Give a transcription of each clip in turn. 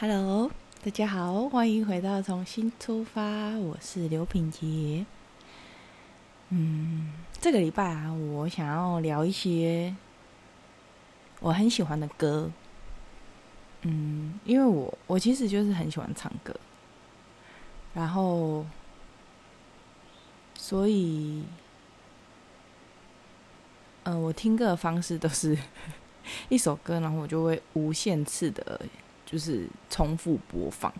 Hello，大家好，欢迎回到重新出发，我是刘品杰。嗯，这个礼拜啊，我想要聊一些我很喜欢的歌。嗯，因为我我其实就是很喜欢唱歌，然后所以，嗯，我听歌的方式都是 一首歌，然后我就会无限次的，就是重复播放，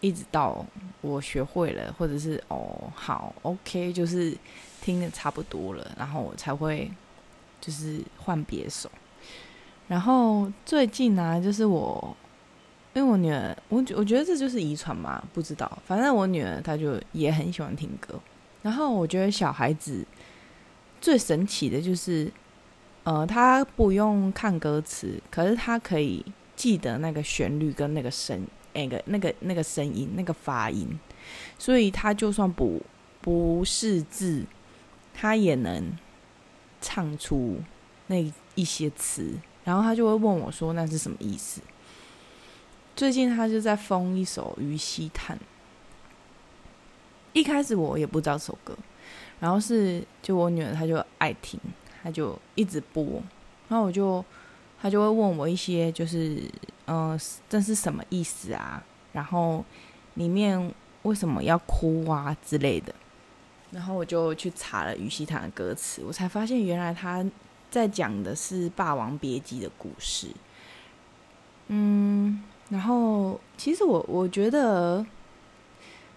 一直到我学会了，或者是哦好 OK，就是听的差不多了，然后我才会就是换别首。然后最近呢，就是我，因为我女儿，我我觉得这就是遗传嘛，不知道，反正我女儿她就也很喜欢听歌。然后我觉得小孩子最神奇的就是，呃，他不用看歌词，可是他可以记得那个旋律跟那个声，那个那个那个声音，那个发音，所以他就算不不识字，他也能唱出那一些词。然后他就会问我说：“那是什么意思？”最近他就在封一首《于西叹》。一开始我也不知道这首歌，然后是就我女儿她就爱听，她就一直播。然后我就他就会问我一些，就是嗯，这是什么意思啊？然后里面为什么要哭啊之类的。然后我就去查了《于西坦》的歌词，我才发现原来他。在讲的是《霸王别姬》的故事，嗯，然后其实我我觉得，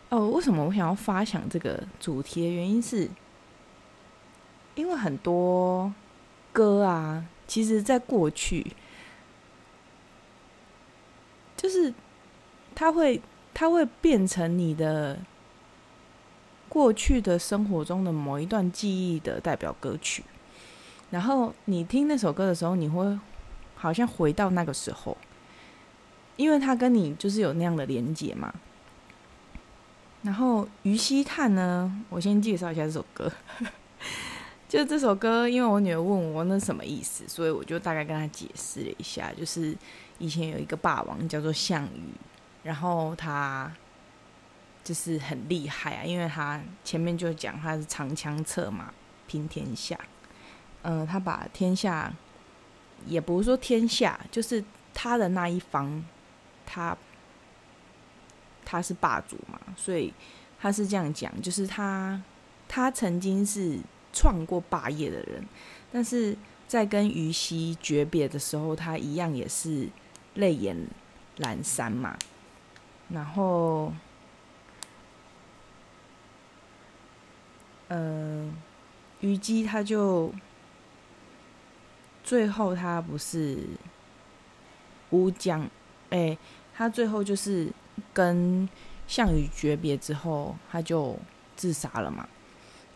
哦，为什么我想要发想这个主题的原因是，因为很多歌啊，其实在过去，就是它会它会变成你的过去的生活中的某一段记忆的代表歌曲。然后你听那首歌的时候，你会好像回到那个时候，因为它跟你就是有那样的连结嘛。然后《于西叹》呢，我先介绍一下这首歌。就这首歌，因为我女儿问我那什么意思，所以我就大概跟她解释了一下。就是以前有一个霸王叫做项羽，然后他就是很厉害啊，因为他前面就讲他是长枪策马平天下。嗯，他把天下，也不是说天下，就是他的那一方，他他是霸主嘛，所以他是这样讲，就是他他曾经是创过霸业的人，但是在跟虞姬诀别的时候，他一样也是泪眼阑珊嘛，然后，嗯，虞姬他就。最后他不是乌江，哎，他最后就是跟项羽诀别之后，他就自杀了嘛。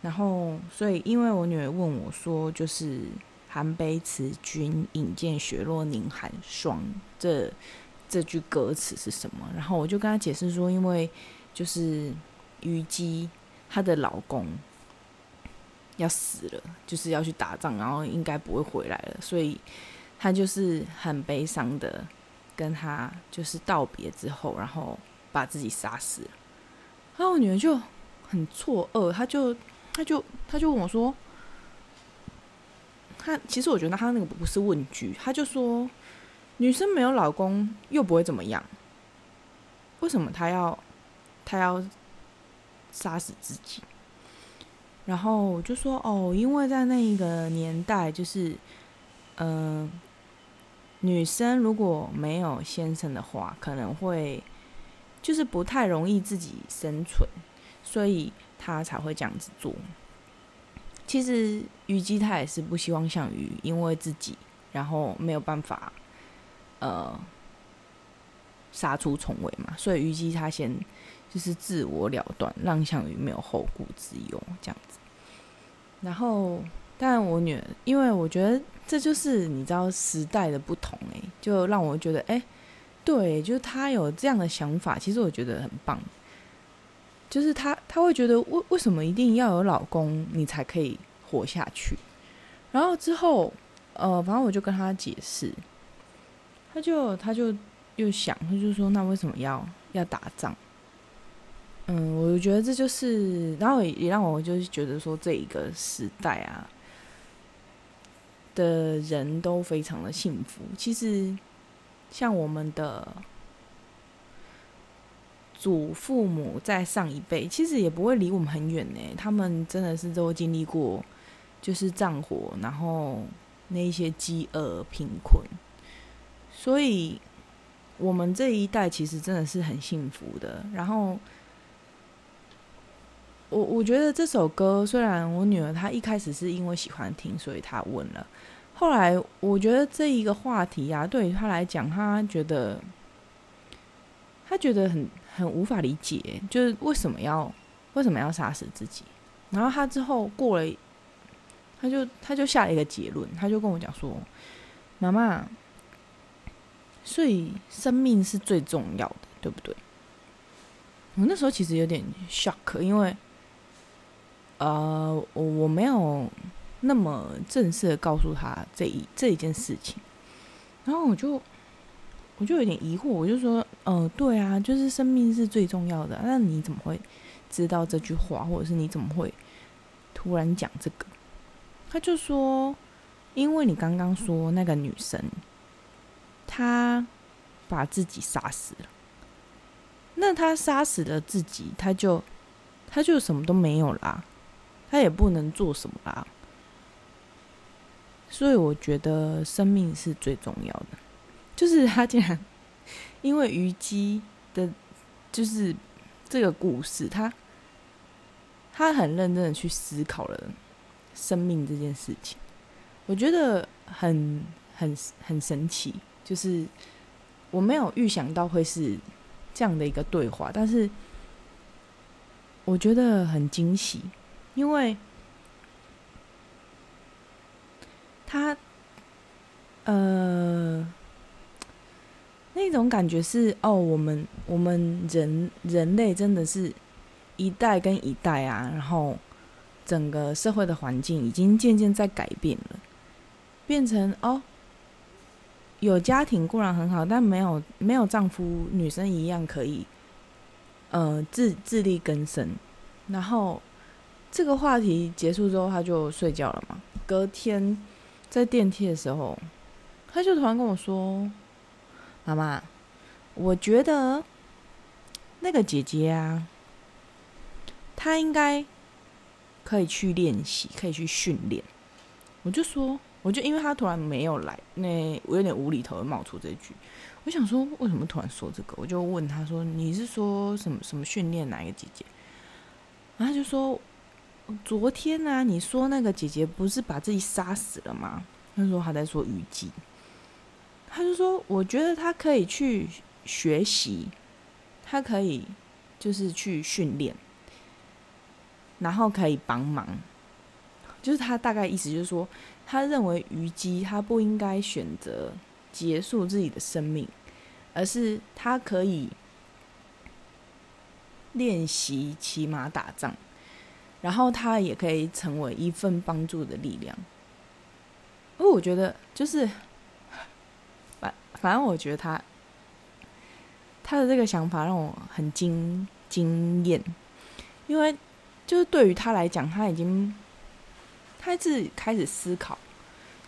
然后，所以因为我女儿问我说，就是“寒悲辞君，引见雪落凝寒霜”这这句歌词是什么？然后我就跟她解释说，因为就是虞姬她的老公。要死了，就是要去打仗，然后应该不会回来了，所以她就是很悲伤的跟他就是道别之后，然后把自己杀死了。然后我女儿就很错愕，她就他就他就问我说：“他其实我觉得他那个不是问句，他就说女生没有老公又不会怎么样，为什么她要她要杀死自己？”然后我就说哦，因为在那一个年代，就是，嗯，女生如果没有先生的话，可能会就是不太容易自己生存，所以他才会这样子做。其实虞姬她也是不希望项羽因为自己，然后没有办法，呃，杀出重围嘛，所以虞姬她先。就是自我了断，让项羽没有后顾之忧这样子。然后，但我女儿，因为我觉得这就是你知道时代的不同诶，就让我觉得哎，对，就是她有这样的想法，其实我觉得很棒。就是她，她会觉得为为什么一定要有老公你才可以活下去？然后之后，呃，反正我就跟她解释，她就她就又想，他就说：“那为什么要要打仗？”嗯，我觉得这就是，然后也让我就是觉得说，这一个时代啊的人都非常的幸福。其实，像我们的祖父母在上一辈，其实也不会离我们很远呢。他们真的是都经历过，就是战火，然后那一些饥饿、贫困，所以我们这一代其实真的是很幸福的。然后。我我觉得这首歌虽然我女儿她一开始是因为喜欢听，所以她问了。后来我觉得这一个话题啊，对于她来讲，她觉得她觉得很很无法理解，就是为什么要为什么要杀死自己。然后他之后过了，他就他就下了一个结论，他就跟我讲说：“妈妈，所以生命是最重要的，对不对？”我那时候其实有点 shock，因为。呃，我我没有那么正式的告诉他这一这一件事情，然后我就我就有点疑惑，我就说，呃，对啊，就是生命是最重要的，那你怎么会知道这句话，或者是你怎么会突然讲这个？他就说，因为你刚刚说那个女生，她把自己杀死了，那她杀死了自己，她就她就什么都没有啦。他也不能做什么啦，所以我觉得生命是最重要的。就是他竟然因为虞姬的，就是这个故事，他他很认真的去思考了生命这件事情，我觉得很很很神奇。就是我没有预想到会是这样的一个对话，但是我觉得很惊喜。因为他，呃，种感觉是哦，我们我们人人类真的是一代跟一代啊，然后整个社会的环境已经渐渐在改变了，变成哦，有家庭固然很好，但没有没有丈夫，女生一样可以，呃，自自力更生，然后。这个话题结束之后，他就睡觉了嘛。隔天在电梯的时候，他就突然跟我说：“妈妈，我觉得那个姐姐啊，她应该可以去练习，可以去训练。”我就说，我就因为她突然没有来，那我有点无厘头的冒出这句。我想说，为什么突然说这个？我就问他说：“你是说什么什么训练哪一个姐姐？”然后他就说。昨天呢，你说那个姐姐不是把自己杀死了吗？他说他在说虞姬，他就说我觉得他可以去学习，他可以就是去训练，然后可以帮忙。就是他大概意思就是说，他认为虞姬他不应该选择结束自己的生命，而是他可以练习骑马打仗。然后他也可以成为一份帮助的力量。因为我觉得，就是反正我觉得他他的这个想法让我很惊惊艳，因为就是对于他来讲，他已经他自己开始思考，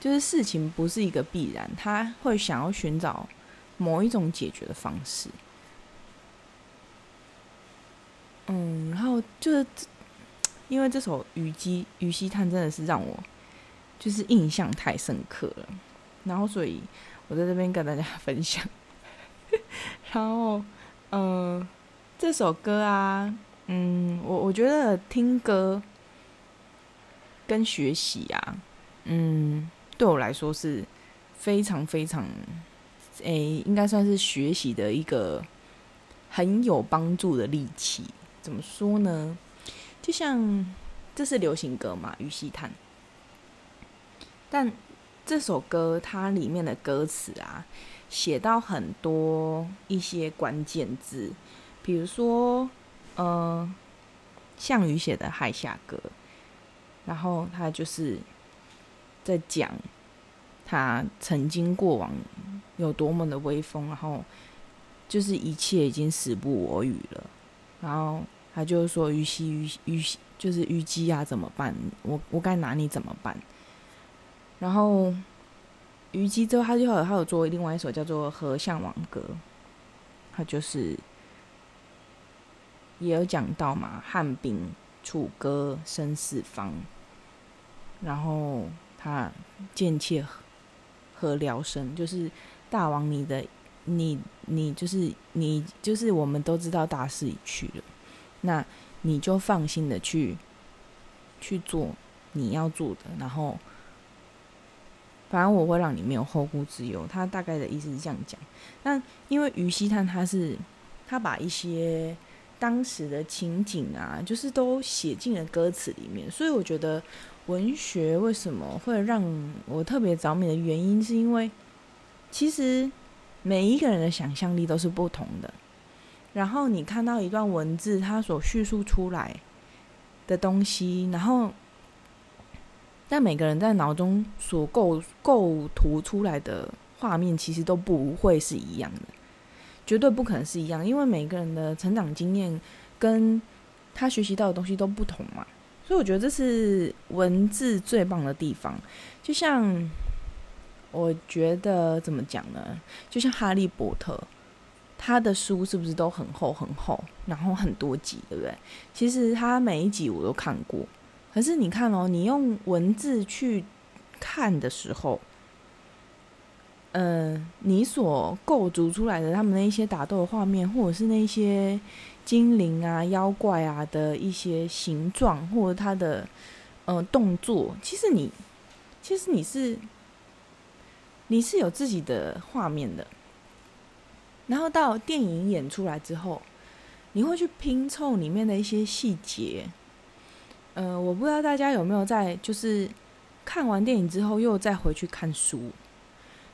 就是事情不是一个必然，他会想要寻找某一种解决的方式。嗯，然后就是。因为这首《虞姬》《虞兮叹》真的是让我就是印象太深刻了，然后所以我在这边跟大家分享。然后，嗯，这首歌啊，嗯，我我觉得听歌跟学习啊，嗯，对我来说是非常非常，诶，应该算是学习的一个很有帮助的利器。怎么说呢？就像这是流行歌嘛，《虞兮叹》，但这首歌它里面的歌词啊，写到很多一些关键字，比如说，呃，项羽写的《海下歌》，然后他就是在讲他曾经过往有多么的威风，然后就是一切已经时不我与了。然后他就说：“虞姬，虞虞就是虞姬啊，怎么办？我我该拿你怎么办？”然后虞姬之后，他就有他有做另外一首叫做《和向王歌》，他就是也有讲到嘛，汉兵楚歌生四方，然后他贱妾何聊生，就是大王你的。你你就是你就是我们都知道大势已去了，那你就放心的去去做你要做的，然后反正我会让你没有后顾之忧。他大概的意思是这样讲。那因为于西探他是他把一些当时的情景啊，就是都写进了歌词里面，所以我觉得文学为什么会让我特别着迷的原因，是因为其实。每一个人的想象力都是不同的，然后你看到一段文字，它所叙述出来的东西，然后但每个人在脑中所构构图出来的画面，其实都不会是一样的，绝对不可能是一样，因为每个人的成长经验跟他学习到的东西都不同嘛，所以我觉得这是文字最棒的地方，就像。我觉得怎么讲呢？就像《哈利波特》，他的书是不是都很厚很厚，然后很多集，对不对？其实他每一集我都看过，可是你看哦，你用文字去看的时候，嗯，你所构筑出来的他们那一些打斗的画面，或者是那些精灵啊、妖怪啊的一些形状，或者他的呃动作，其实你，其实你是。你是有自己的画面的，然后到电影演出来之后，你会去拼凑里面的一些细节。呃，我不知道大家有没有在，就是看完电影之后又再回去看书，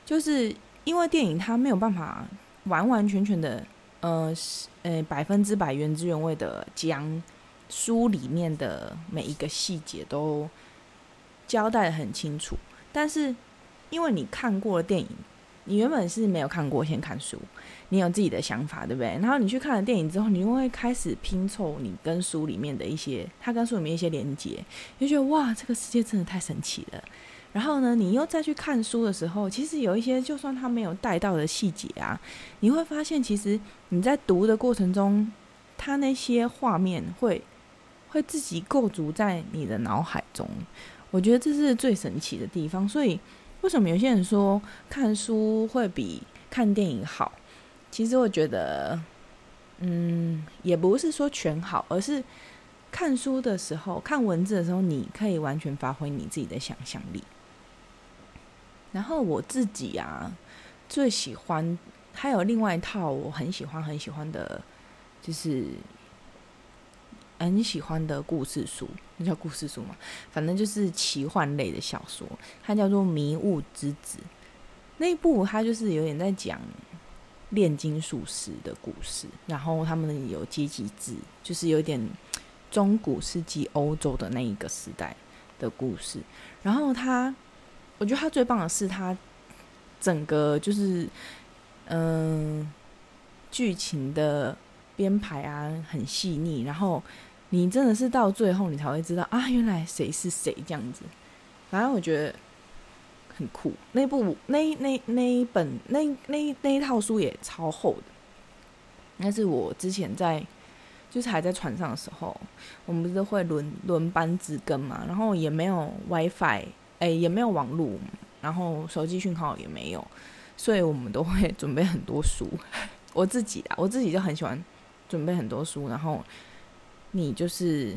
就是因为电影它没有办法完完全全的，呃，呃，百分之百原汁原味的将书里面的每一个细节都交代的很清楚，但是。因为你看过了电影，你原本是没有看过，先看书，你有自己的想法，对不对？然后你去看了电影之后，你就会开始拼凑你跟书里面的一些，它跟书里面一些连接，就觉得哇，这个世界真的太神奇了。然后呢，你又再去看书的时候，其实有一些就算他没有带到的细节啊，你会发现，其实你在读的过程中，他那些画面会会自己构筑在你的脑海中。我觉得这是最神奇的地方，所以。为什么有些人说看书会比看电影好？其实我觉得，嗯，也不是说全好，而是看书的时候、看文字的时候，你可以完全发挥你自己的想象力。然后我自己啊，最喜欢还有另外一套我很喜欢很喜欢的，就是。很喜欢的故事书，那叫故事书嘛？反正就是奇幻类的小说，它叫做《迷雾之子》。那一部它就是有点在讲炼金术师的故事，然后他们有阶级制，就是有点中古世纪欧洲的那一个时代的故事。然后他，我觉得他最棒的是他整个就是嗯剧情的编排啊很细腻，然后。你真的是到最后，你才会知道啊，原来谁是谁这样子。反正我觉得很酷。那部那那那一本那那那一套书也超厚的。那是我之前在就是还在船上的时候，我们不是会轮轮班值更嘛，然后也没有 WiFi，哎，也没有网络，然后手机讯号也没有，所以我们都会准备很多书。我自己啊，我自己就很喜欢准备很多书，然后。你就是，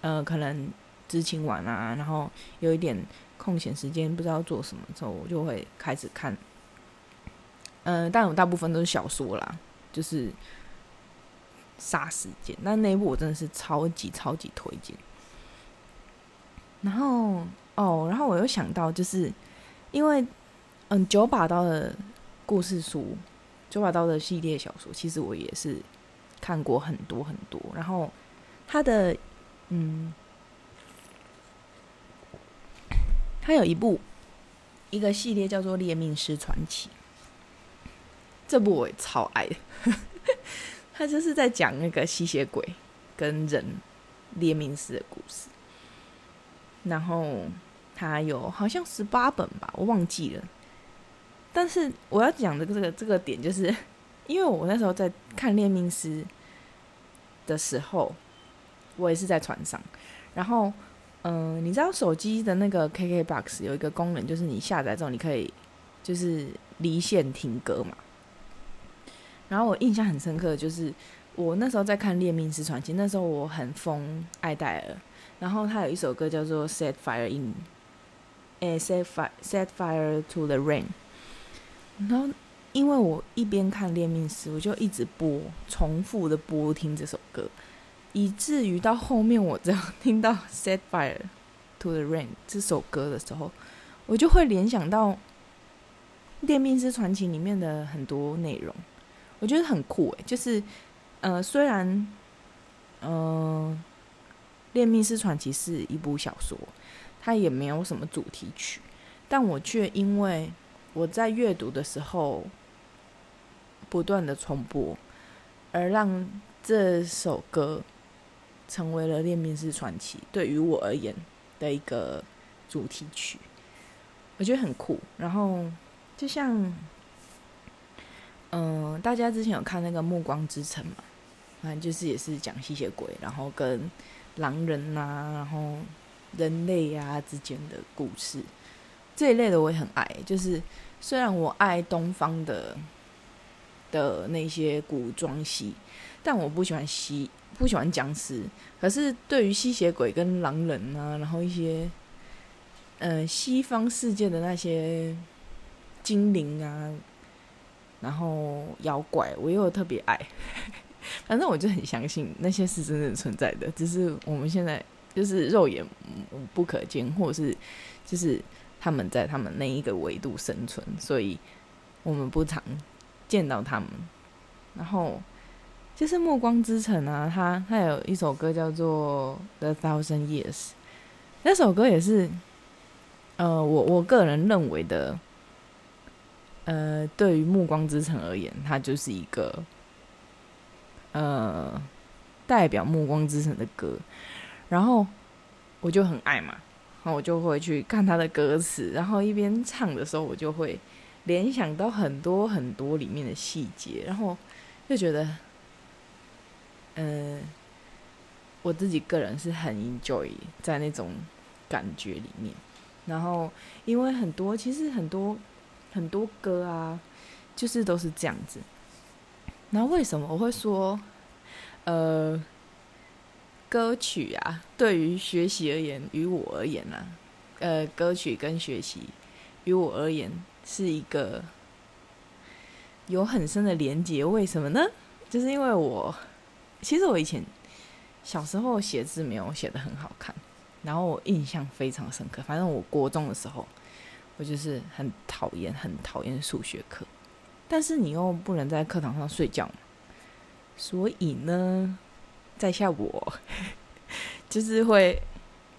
呃，可能知情完啊，然后有一点空闲时间，不知道做什么之后，我就会开始看。嗯，但我大部分都是小说啦，就是杀时间。那那部我真的是超级超级推荐。然后哦，然后我又想到，就是因为嗯，九把刀的故事书，九把刀的系列小说，其实我也是。看过很多很多，然后他的嗯，他有一部一个系列叫做《猎命师传奇》，这部我也超爱的。他就是在讲那个吸血鬼跟人猎命师的故事。然后他有好像十八本吧，我忘记了。但是我要讲的这个这个点，就是因为我那时候在看列命师的时候，我也是在船上。然后，嗯，你知道手机的那个 KKBOX 有一个功能，就是你下载之后，你可以就是离线听歌嘛。然后我印象很深刻，就是我那时候在看《列命师传奇》，那时候我很疯爱戴尔。然后他有一首歌叫做《Set Fire in》，诶，《Set Fire Set Fire to the Rain》。然后因为我一边看《恋命师》，我就一直播，重复的播听这首歌。以至于到后面，我只要 听到《Set Fire to the Rain》这首歌的时候，我就会联想到《恋命师传奇》里面的很多内容，我觉得很酷诶，就是，呃，虽然，嗯，《恋命师传奇》是一部小说，它也没有什么主题曲，但我却因为我在阅读的时候不断的重播，而让这首歌。成为了《恋命式传奇》对于我而言的一个主题曲，我觉得很酷。然后就像，嗯，大家之前有看那个《暮光之城》嘛？反正就是也是讲吸血鬼，然后跟狼人呐，然后人类呀之间的故事这一类的，我也很爱。就是虽然我爱东方的的那些古装戏，但我不喜欢西。不喜欢僵尸，可是对于吸血鬼跟狼人啊，然后一些，呃，西方世界的那些精灵啊，然后妖怪，我又特别爱。反正我就很相信那些是真正存在的，只是我们现在就是肉眼不可见，或者是就是他们在他们那一个维度生存，所以我们不常见到他们。然后。就是《暮光之城》啊，他他有一首歌叫做《The Thousand Years》，那首歌也是，呃，我我个人认为的，呃，对于《暮光之城》而言，它就是一个，呃，代表《暮光之城》的歌，然后我就很爱嘛，然后我就会去看他的歌词，然后一边唱的时候，我就会联想到很多很多里面的细节，然后就觉得。嗯，我自己个人是很 enjoy 在那种感觉里面，然后因为很多其实很多很多歌啊，就是都是这样子。那为什么我会说，呃，歌曲啊，对于学习而言，于我而言呢，呃，歌曲跟学习于我而言是一个有很深的连结。为什么呢？就是因为我。其实我以前小时候写字没有写的很好看，然后我印象非常深刻。反正我国中的时候，我就是很讨厌、很讨厌数学课，但是你又不能在课堂上睡觉，所以呢，在下我 就是会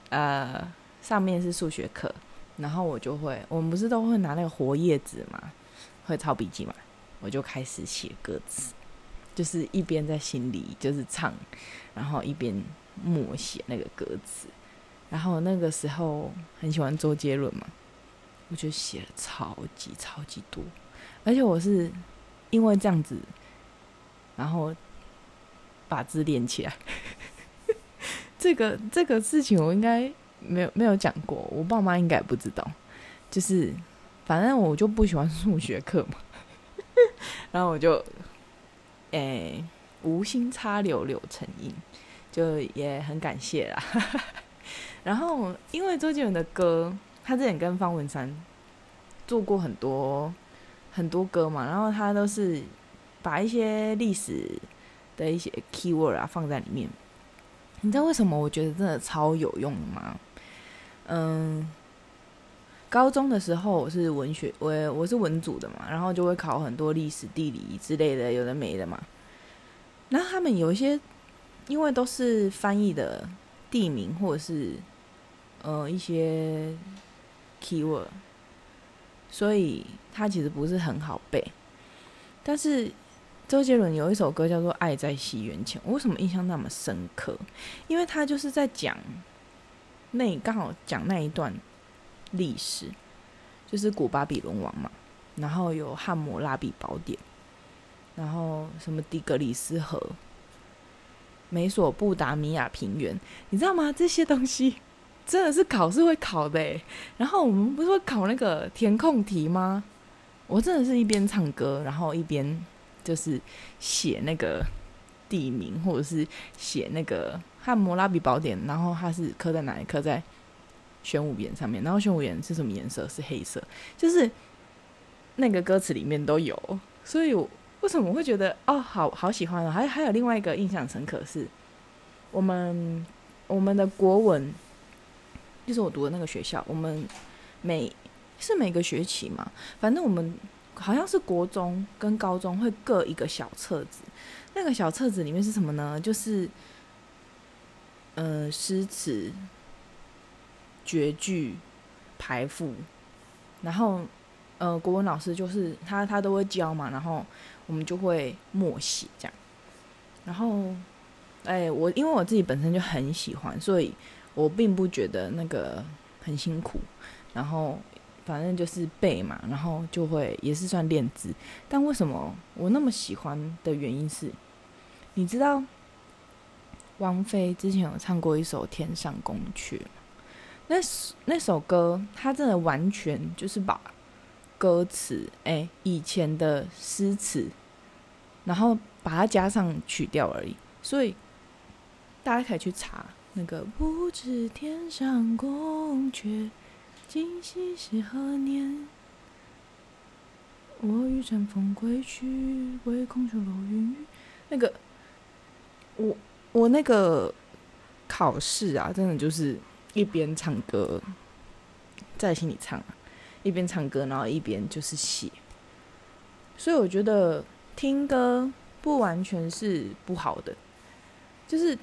呃，上面是数学课，然后我就会，我们不是都会拿那个活页纸嘛，会抄笔记嘛，我就开始写歌词。就是一边在心里就是唱，然后一边默写那个歌词，然后那个时候很喜欢周杰伦嘛，我就写了超级超级多，而且我是因为这样子，然后把字练起来。这个这个事情我应该没有没有讲过，我爸妈应该不知道。就是反正我就不喜欢数学课嘛，然后我就。诶，无心插柳柳成荫，就也很感谢啦。然后，因为周杰伦的歌，他之前跟方文山做过很多很多歌嘛，然后他都是把一些历史的一些 keyword 啊放在里面。你知道为什么我觉得真的超有用的吗？嗯。高中的时候我是文学，我我是文组的嘛，然后就会考很多历史、地理之类的，有的没的嘛。然后他们有一些，因为都是翻译的地名或者是呃一些 keyword，所以它其实不是很好背。但是周杰伦有一首歌叫做《爱在西元前》，我为什么印象那么深刻？因为他就是在讲那你刚好讲那一段历史，就是古巴比伦王嘛，然后有汉谟拉比宝典，然后什么底格里斯河。美索不达米亚平原，你知道吗？这些东西真的是考试会考的诶。然后我们不是会考那个填空题吗？我真的是一边唱歌，然后一边就是写那个地名，或者是写那个汉摩拉比宝典，然后它是刻在哪里？刻在玄武岩上面。然后玄武岩是什么颜色？是黑色。就是那个歌词里面都有，所以。为什么我会觉得哦，好好喜欢哦？还还有另外一个印象深刻是，我们我们的国文，就是我读的那个学校，我们每是每个学期嘛，反正我们好像是国中跟高中会各一个小册子，那个小册子里面是什么呢？就是呃诗词、绝句、排赋，然后呃国文老师就是他他都会教嘛，然后。我们就会默写这样，然后，哎，我因为我自己本身就很喜欢，所以我并不觉得那个很辛苦。然后，反正就是背嘛，然后就会也是算练字。但为什么我那么喜欢的原因是，你知道，王菲之前有唱过一首《天上宫阙》那那首歌，她真的完全就是把歌词，哎，以前的诗词。然后把它加上曲调而已，所以大家可以去查那个“不知天上宫阙，今夕是何年？我欲乘风归去，唯恐琼楼玉宇。”那个，我我那个考试啊，真的就是一边唱歌在心里唱，一边唱歌，然后一边就是写，所以我觉得。听歌不完全是不好的，就是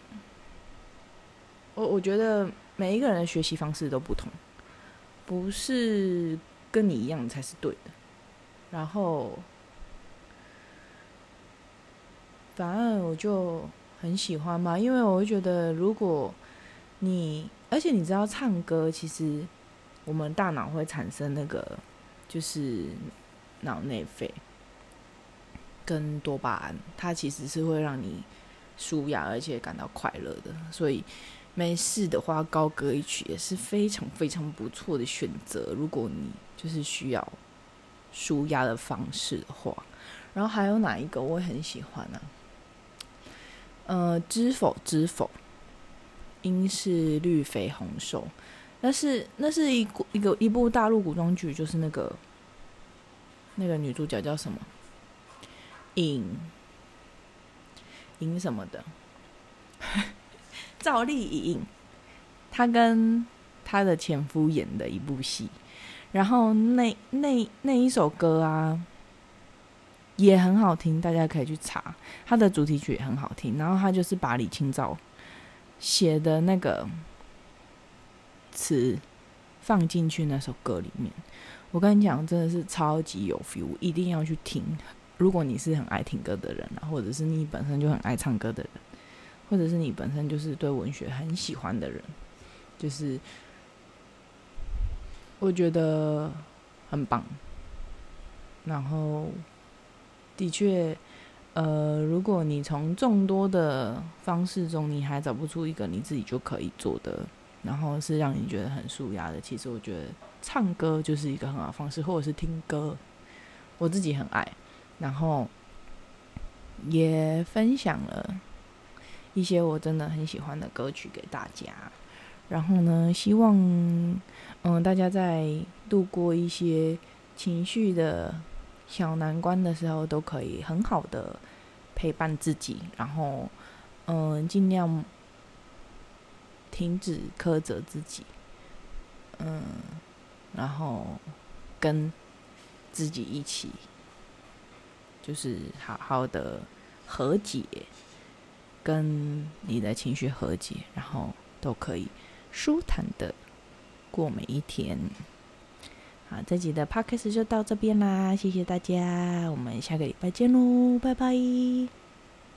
我我觉得每一个人的学习方式都不同，不是跟你一样才是对的。然后，反正我就很喜欢嘛，因为我会觉得，如果你而且你知道唱歌，其实我们大脑会产生那个就是脑内啡。跟多巴胺，它其实是会让你舒压，而且感到快乐的。所以没事的话，高歌一曲也是非常非常不错的选择。如果你就是需要舒压的方式的话，然后还有哪一个我很喜欢呢？呃，知否知否，应是绿肥红瘦。那是那是一一个一部大陆古装剧，就是那个那个女主角叫什么？影影什么的，赵丽颖，她跟她的前夫演的一部戏，然后那那那一首歌啊，也很好听，大家可以去查，它的主题曲也很好听。然后他就是把李清照写的那个词放进去那首歌里面，我跟你讲，真的是超级有 feel，一定要去听。如果你是很爱听歌的人啊，或者是你本身就很爱唱歌的人，或者是你本身就是对文学很喜欢的人，就是我觉得很棒。然后，的确，呃，如果你从众多的方式中，你还找不出一个你自己就可以做的，然后是让你觉得很舒压的，其实我觉得唱歌就是一个很好的方式，或者是听歌，我自己很爱。然后也分享了一些我真的很喜欢的歌曲给大家。然后呢，希望嗯大家在度过一些情绪的小难关的时候，都可以很好的陪伴自己。然后嗯，尽量停止苛责自己。嗯，然后跟自己一起。就是好好的和解，跟你的情绪和解，然后都可以舒坦的过每一天。好，这集的 podcast 就到这边啦，谢谢大家，我们下个礼拜见喽，拜拜。